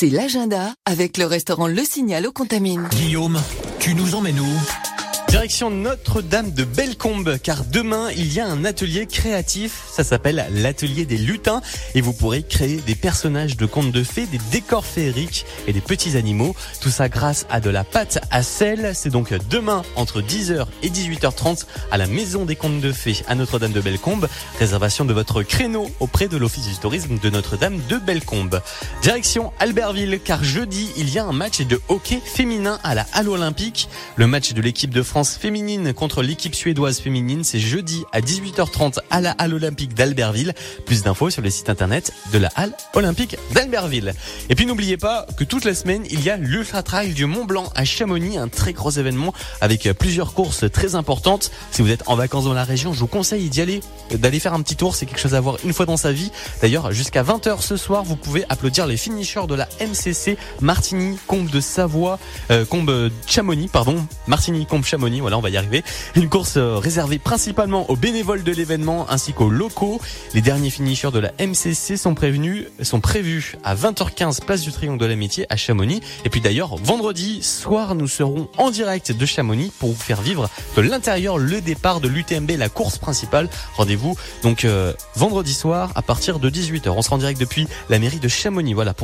C'est l'agenda avec le restaurant Le Signal au Contamine. Guillaume, tu nous emmènes où? Direction Notre-Dame de Bellecombe, car demain il y a un atelier créatif, ça s'appelle l'atelier des lutins, et vous pourrez créer des personnages de contes de fées, des décors féeriques et des petits animaux, tout ça grâce à de la pâte à sel. C'est donc demain entre 10h et 18h30 à la Maison des Contes de Fées à Notre-Dame de Bellecombe. Réservation de votre créneau auprès de l'Office du tourisme de Notre-Dame de Bellecombe. Direction Albertville, car jeudi il y a un match de hockey féminin à la Halle Olympique. Le match de l'équipe de France féminine contre l'équipe suédoise féminine. C'est jeudi à 18h30 à la Halle Olympique d'Albertville. Plus d'infos sur le site internet de la Halle Olympique d'Albertville. Et puis n'oubliez pas que toute la semaine, il y a l'Ultra Trail du Mont Blanc à Chamonix, un très gros événement avec plusieurs courses très importantes. Si vous êtes en vacances dans la région, je vous conseille d'y aller, d'aller faire un petit tour. C'est quelque chose à voir une fois dans sa vie. D'ailleurs, jusqu'à 20h ce soir, vous pouvez applaudir les finishers de la MCC Martigny, Combe de Savoie, euh, Combe Chamonix, pardon, Martigny, Combe Chamonix voilà, on va y arriver. Une course euh, réservée principalement aux bénévoles de l'événement ainsi qu'aux locaux. Les derniers finishers de la MCC sont prévenus, sont prévus à 20h15 place du Triangle de l'Amitié à Chamonix. Et puis d'ailleurs, vendredi soir, nous serons en direct de Chamonix pour vous faire vivre de l'intérieur le départ de l'UTMB, la course principale. Rendez-vous donc euh, vendredi soir à partir de 18h. On sera en direct depuis la mairie de Chamonix. Voilà pour